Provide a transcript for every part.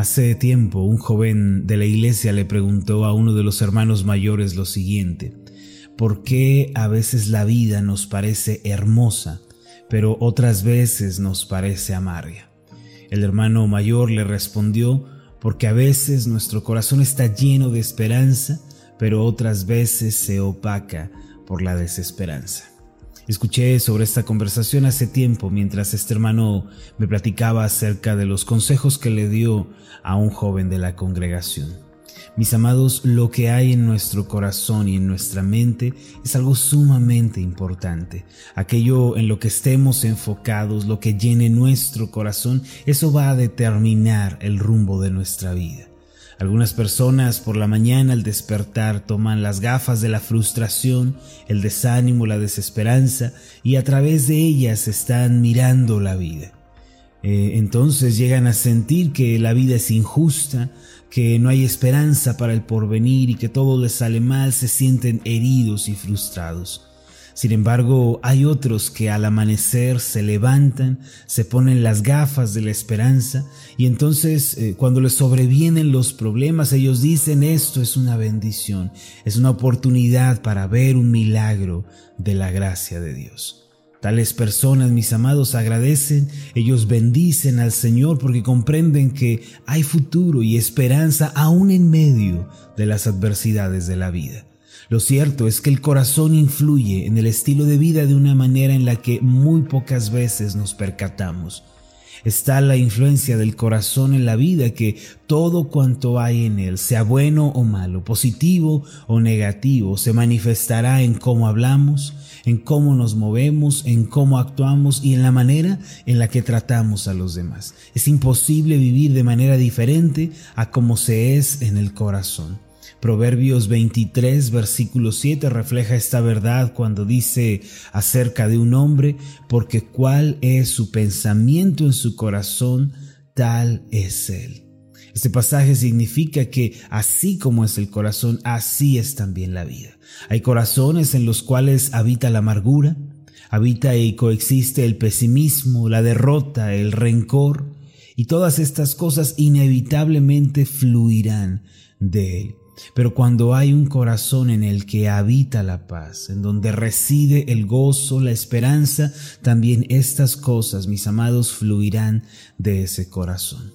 Hace tiempo un joven de la iglesia le preguntó a uno de los hermanos mayores lo siguiente, ¿por qué a veces la vida nos parece hermosa, pero otras veces nos parece amarga? El hermano mayor le respondió, porque a veces nuestro corazón está lleno de esperanza, pero otras veces se opaca por la desesperanza. Escuché sobre esta conversación hace tiempo mientras este hermano me platicaba acerca de los consejos que le dio a un joven de la congregación. Mis amados, lo que hay en nuestro corazón y en nuestra mente es algo sumamente importante. Aquello en lo que estemos enfocados, lo que llene nuestro corazón, eso va a determinar el rumbo de nuestra vida. Algunas personas por la mañana al despertar toman las gafas de la frustración, el desánimo, la desesperanza y a través de ellas están mirando la vida. Eh, entonces llegan a sentir que la vida es injusta, que no hay esperanza para el porvenir y que todo les sale mal, se sienten heridos y frustrados. Sin embargo, hay otros que al amanecer se levantan, se ponen las gafas de la esperanza y entonces eh, cuando les sobrevienen los problemas, ellos dicen esto es una bendición, es una oportunidad para ver un milagro de la gracia de Dios. Tales personas, mis amados, agradecen, ellos bendicen al Señor porque comprenden que hay futuro y esperanza aún en medio de las adversidades de la vida. Lo cierto es que el corazón influye en el estilo de vida de una manera en la que muy pocas veces nos percatamos. Está la influencia del corazón en la vida que todo cuanto hay en él, sea bueno o malo, positivo o negativo, se manifestará en cómo hablamos, en cómo nos movemos, en cómo actuamos y en la manera en la que tratamos a los demás. Es imposible vivir de manera diferente a como se es en el corazón. Proverbios 23, versículo 7 refleja esta verdad cuando dice acerca de un hombre, porque cuál es su pensamiento en su corazón, tal es él. Este pasaje significa que así como es el corazón, así es también la vida. Hay corazones en los cuales habita la amargura, habita y coexiste el pesimismo, la derrota, el rencor, y todas estas cosas inevitablemente fluirán de él. Pero cuando hay un corazón en el que habita la paz, en donde reside el gozo, la esperanza, también estas cosas, mis amados, fluirán de ese corazón.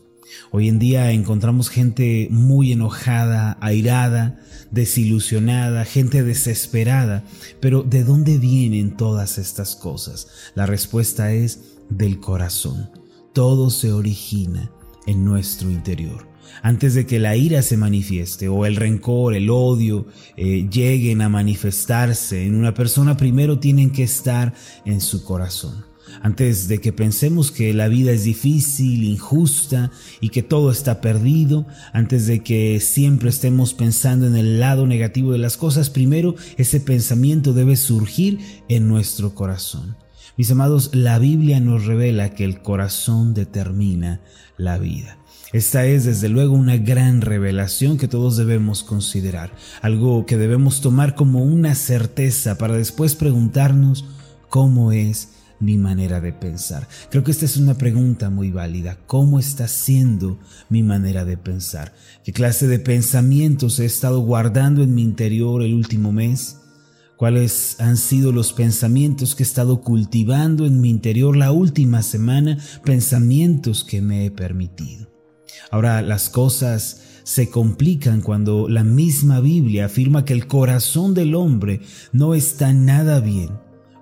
Hoy en día encontramos gente muy enojada, airada, desilusionada, gente desesperada, pero ¿de dónde vienen todas estas cosas? La respuesta es del corazón. Todo se origina en nuestro interior antes de que la ira se manifieste o el rencor, el odio eh, lleguen a manifestarse en una persona, primero tienen que estar en su corazón. Antes de que pensemos que la vida es difícil, injusta y que todo está perdido, antes de que siempre estemos pensando en el lado negativo de las cosas, primero ese pensamiento debe surgir en nuestro corazón. Mis amados, la Biblia nos revela que el corazón determina la vida. Esta es desde luego una gran revelación que todos debemos considerar, algo que debemos tomar como una certeza para después preguntarnos cómo es mi manera de pensar. Creo que esta es una pregunta muy válida. ¿Cómo está siendo mi manera de pensar? ¿Qué clase de pensamientos he estado guardando en mi interior el último mes? ¿Cuáles han sido los pensamientos que he estado cultivando en mi interior la última semana? Pensamientos que me he permitido. Ahora las cosas se complican cuando la misma Biblia afirma que el corazón del hombre no está nada bien,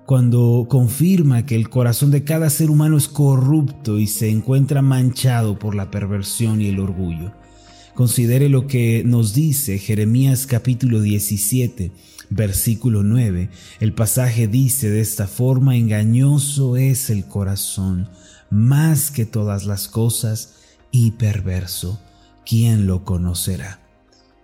cuando confirma que el corazón de cada ser humano es corrupto y se encuentra manchado por la perversión y el orgullo. Considere lo que nos dice Jeremías capítulo 17, versículo 9. El pasaje dice de esta forma, engañoso es el corazón, más que todas las cosas, y perverso, ¿quién lo conocerá?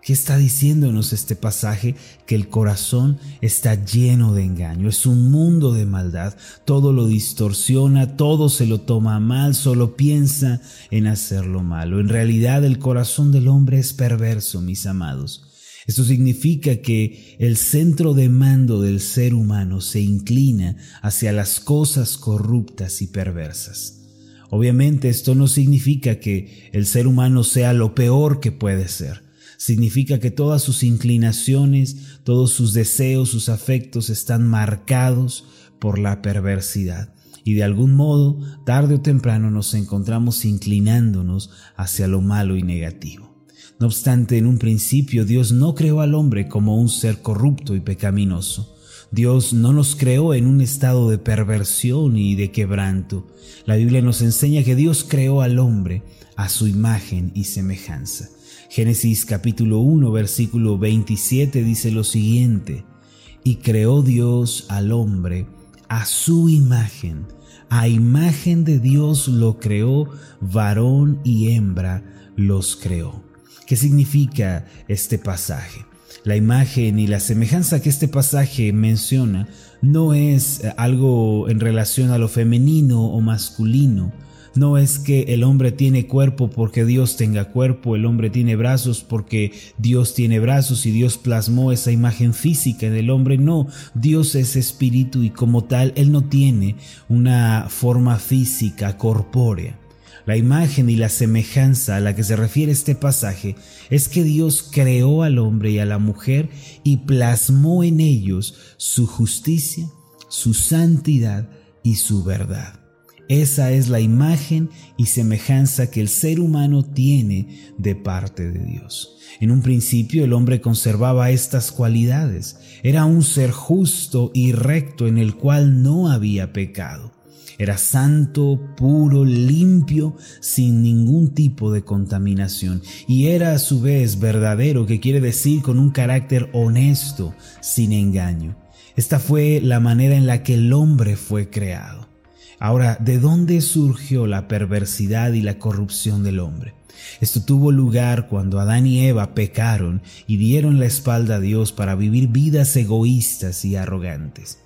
¿Qué está diciéndonos este pasaje? Que el corazón está lleno de engaño, es un mundo de maldad, todo lo distorsiona, todo se lo toma mal, solo piensa en hacerlo malo. En realidad el corazón del hombre es perverso, mis amados. Esto significa que el centro de mando del ser humano se inclina hacia las cosas corruptas y perversas. Obviamente esto no significa que el ser humano sea lo peor que puede ser. Significa que todas sus inclinaciones, todos sus deseos, sus afectos están marcados por la perversidad. Y de algún modo, tarde o temprano nos encontramos inclinándonos hacia lo malo y negativo. No obstante, en un principio Dios no creó al hombre como un ser corrupto y pecaminoso. Dios no nos creó en un estado de perversión y de quebranto. La Biblia nos enseña que Dios creó al hombre a su imagen y semejanza. Génesis capítulo 1 versículo 27 dice lo siguiente, y creó Dios al hombre a su imagen, a imagen de Dios lo creó, varón y hembra los creó. ¿Qué significa este pasaje? La imagen y la semejanza que este pasaje menciona no es eh, algo en relación a lo femenino o masculino. No es que el hombre tiene cuerpo porque Dios tenga cuerpo, el hombre tiene brazos porque Dios tiene brazos y Dios plasmó esa imagen física en el hombre. No, Dios es espíritu y como tal Él no tiene una forma física, corpórea. La imagen y la semejanza a la que se refiere este pasaje es que Dios creó al hombre y a la mujer y plasmó en ellos su justicia, su santidad y su verdad. Esa es la imagen y semejanza que el ser humano tiene de parte de Dios. En un principio el hombre conservaba estas cualidades. Era un ser justo y recto en el cual no había pecado. Era santo, puro, limpio, sin ningún tipo de contaminación. Y era a su vez verdadero, que quiere decir con un carácter honesto, sin engaño. Esta fue la manera en la que el hombre fue creado. Ahora, ¿de dónde surgió la perversidad y la corrupción del hombre? Esto tuvo lugar cuando Adán y Eva pecaron y dieron la espalda a Dios para vivir vidas egoístas y arrogantes.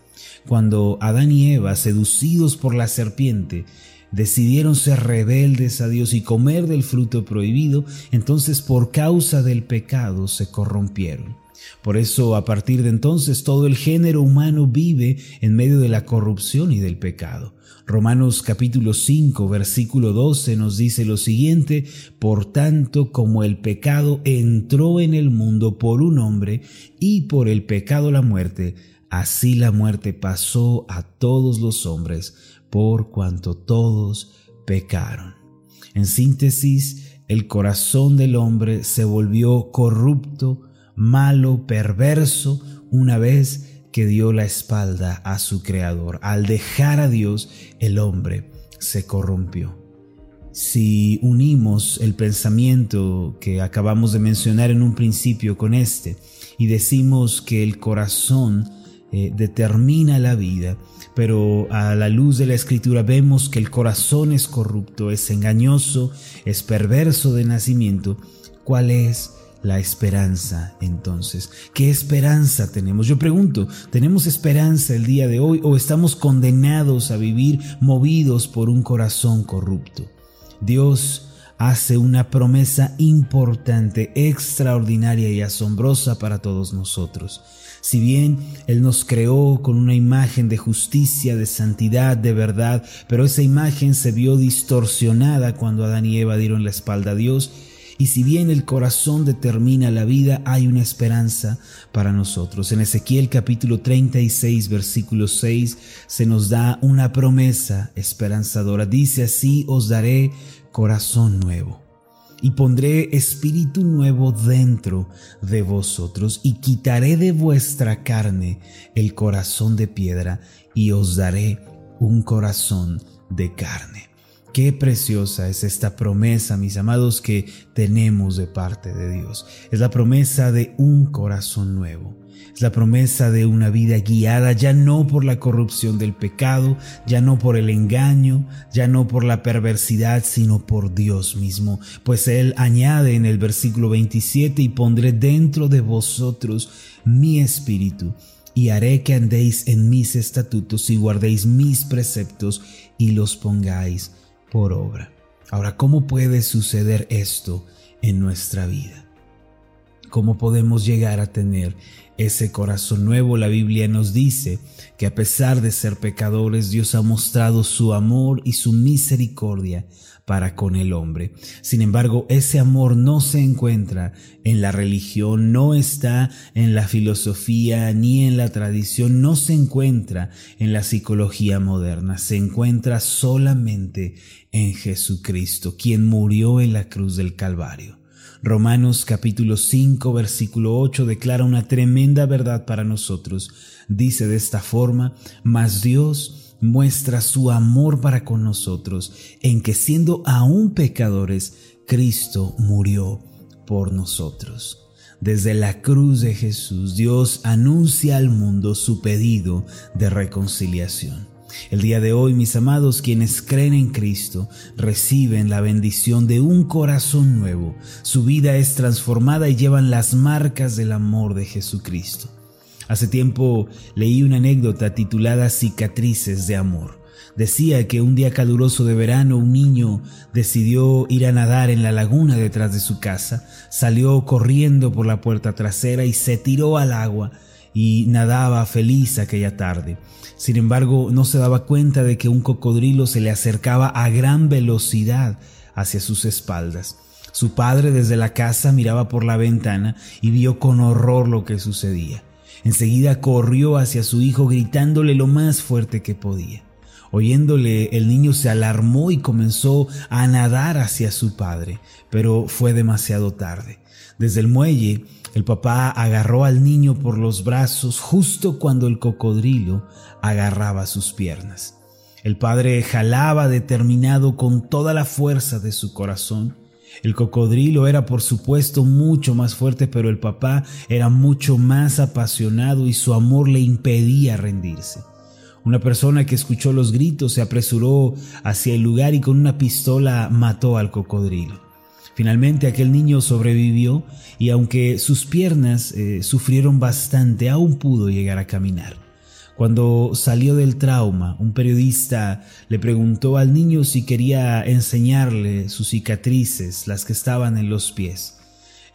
Cuando Adán y Eva, seducidos por la serpiente, decidieron ser rebeldes a Dios y comer del fruto prohibido, entonces por causa del pecado se corrompieron. Por eso a partir de entonces todo el género humano vive en medio de la corrupción y del pecado. Romanos capítulo 5 versículo 12 nos dice lo siguiente, por tanto como el pecado entró en el mundo por un hombre y por el pecado la muerte, Así la muerte pasó a todos los hombres por cuanto todos pecaron. En síntesis, el corazón del hombre se volvió corrupto, malo, perverso, una vez que dio la espalda a su Creador. Al dejar a Dios, el hombre se corrompió. Si unimos el pensamiento que acabamos de mencionar en un principio con este y decimos que el corazón eh, determina la vida, pero a la luz de la escritura vemos que el corazón es corrupto, es engañoso, es perverso de nacimiento. ¿Cuál es? la esperanza entonces. ¿Qué esperanza tenemos? Yo pregunto, ¿tenemos esperanza el día de hoy o estamos condenados a vivir movidos por un corazón corrupto? Dios hace una promesa importante, extraordinaria y asombrosa para todos nosotros. Si bien Él nos creó con una imagen de justicia, de santidad, de verdad, pero esa imagen se vio distorsionada cuando Adán y Eva dieron la espalda a Dios, y si bien el corazón determina la vida, hay una esperanza para nosotros. En Ezequiel capítulo 36, versículo 6, se nos da una promesa esperanzadora. Dice así, os daré corazón nuevo. Y pondré espíritu nuevo dentro de vosotros, y quitaré de vuestra carne el corazón de piedra, y os daré un corazón de carne. Qué preciosa es esta promesa, mis amados, que tenemos de parte de Dios. Es la promesa de un corazón nuevo. Es la promesa de una vida guiada ya no por la corrupción del pecado, ya no por el engaño, ya no por la perversidad, sino por Dios mismo. Pues Él añade en el versículo 27, y pondré dentro de vosotros mi espíritu, y haré que andéis en mis estatutos y guardéis mis preceptos y los pongáis por obra. Ahora, ¿cómo puede suceder esto en nuestra vida? ¿Cómo podemos llegar a tener ese corazón nuevo, la Biblia nos dice que a pesar de ser pecadores, Dios ha mostrado su amor y su misericordia para con el hombre. Sin embargo, ese amor no se encuentra en la religión, no está en la filosofía ni en la tradición, no se encuentra en la psicología moderna, se encuentra solamente en Jesucristo, quien murió en la cruz del Calvario. Romanos capítulo 5 versículo 8 declara una tremenda verdad para nosotros. Dice de esta forma, mas Dios muestra su amor para con nosotros en que siendo aún pecadores, Cristo murió por nosotros. Desde la cruz de Jesús, Dios anuncia al mundo su pedido de reconciliación. El día de hoy, mis amados, quienes creen en Cristo, reciben la bendición de un corazón nuevo. Su vida es transformada y llevan las marcas del amor de Jesucristo. Hace tiempo leí una anécdota titulada Cicatrices de Amor. Decía que un día caluroso de verano un niño decidió ir a nadar en la laguna detrás de su casa, salió corriendo por la puerta trasera y se tiró al agua y nadaba feliz aquella tarde. Sin embargo, no se daba cuenta de que un cocodrilo se le acercaba a gran velocidad hacia sus espaldas. Su padre desde la casa miraba por la ventana y vio con horror lo que sucedía. Enseguida corrió hacia su hijo gritándole lo más fuerte que podía. Oyéndole, el niño se alarmó y comenzó a nadar hacia su padre, pero fue demasiado tarde. Desde el muelle, el papá agarró al niño por los brazos justo cuando el cocodrilo agarraba sus piernas. El padre jalaba determinado con toda la fuerza de su corazón. El cocodrilo era por supuesto mucho más fuerte, pero el papá era mucho más apasionado y su amor le impedía rendirse. Una persona que escuchó los gritos se apresuró hacia el lugar y con una pistola mató al cocodrilo. Finalmente aquel niño sobrevivió y aunque sus piernas eh, sufrieron bastante, aún pudo llegar a caminar. Cuando salió del trauma, un periodista le preguntó al niño si quería enseñarle sus cicatrices, las que estaban en los pies.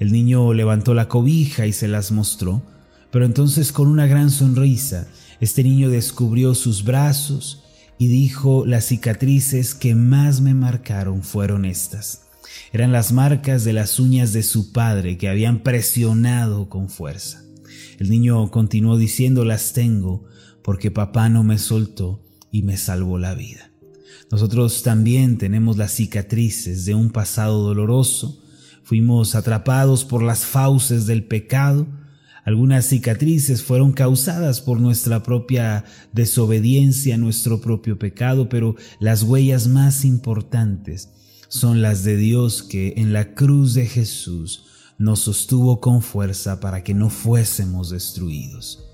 El niño levantó la cobija y se las mostró, pero entonces con una gran sonrisa, este niño descubrió sus brazos y dijo, las cicatrices que más me marcaron fueron estas. Eran las marcas de las uñas de su padre que habían presionado con fuerza. El niño continuó diciendo las tengo porque papá no me soltó y me salvó la vida. Nosotros también tenemos las cicatrices de un pasado doloroso. Fuimos atrapados por las fauces del pecado. Algunas cicatrices fueron causadas por nuestra propia desobediencia, nuestro propio pecado, pero las huellas más importantes son las de Dios que en la cruz de Jesús nos sostuvo con fuerza para que no fuésemos destruidos.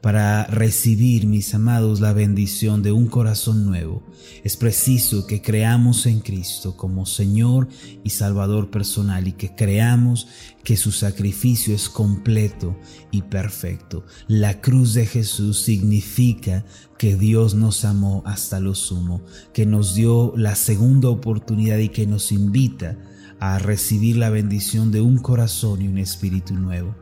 Para recibir, mis amados, la bendición de un corazón nuevo, es preciso que creamos en Cristo como Señor y Salvador personal y que creamos que su sacrificio es completo y perfecto. La cruz de Jesús significa que Dios nos amó hasta lo sumo, que nos dio la segunda oportunidad y que nos invita a recibir la bendición de un corazón y un espíritu nuevo.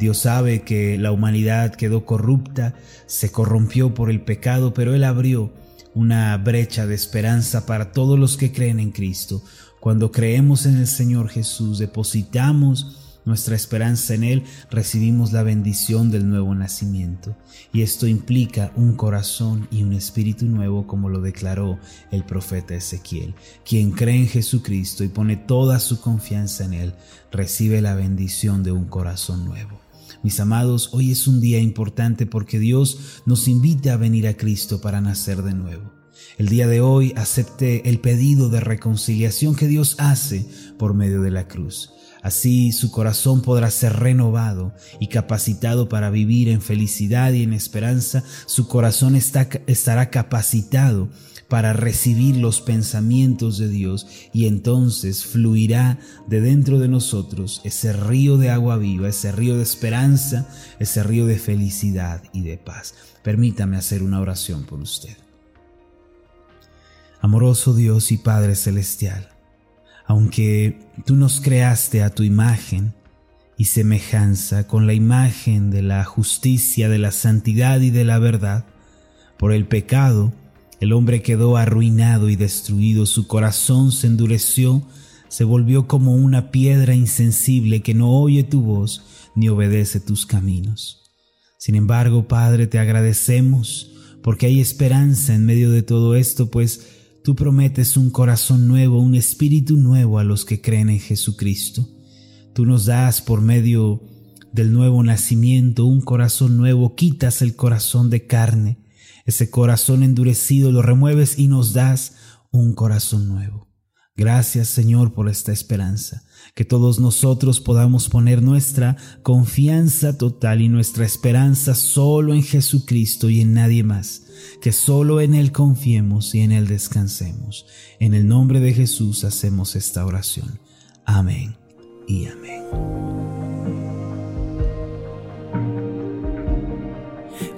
Dios sabe que la humanidad quedó corrupta, se corrompió por el pecado, pero Él abrió una brecha de esperanza para todos los que creen en Cristo. Cuando creemos en el Señor Jesús, depositamos nuestra esperanza en Él, recibimos la bendición del nuevo nacimiento. Y esto implica un corazón y un espíritu nuevo, como lo declaró el profeta Ezequiel. Quien cree en Jesucristo y pone toda su confianza en Él, recibe la bendición de un corazón nuevo. Mis amados, hoy es un día importante porque Dios nos invita a venir a Cristo para nacer de nuevo. El día de hoy acepte el pedido de reconciliación que Dios hace por medio de la cruz. Así su corazón podrá ser renovado y capacitado para vivir en felicidad y en esperanza. Su corazón estará capacitado para recibir los pensamientos de Dios y entonces fluirá de dentro de nosotros ese río de agua viva, ese río de esperanza, ese río de felicidad y de paz. Permítame hacer una oración por usted. Amoroso Dios y Padre Celestial, aunque tú nos creaste a tu imagen y semejanza con la imagen de la justicia, de la santidad y de la verdad. Por el pecado, el hombre quedó arruinado y destruido, su corazón se endureció, se volvió como una piedra insensible que no oye tu voz ni obedece tus caminos. Sin embargo, Padre, te agradecemos porque hay esperanza en medio de todo esto, pues tú prometes un corazón nuevo, un espíritu nuevo a los que creen en Jesucristo. Tú nos das por medio del nuevo nacimiento un corazón nuevo, quitas el corazón de carne, ese corazón endurecido lo remueves y nos das un corazón nuevo. Gracias Señor por esta esperanza, que todos nosotros podamos poner nuestra confianza total y nuestra esperanza solo en Jesucristo y en nadie más, que solo en Él confiemos y en Él descansemos. En el nombre de Jesús hacemos esta oración. Amén y amén.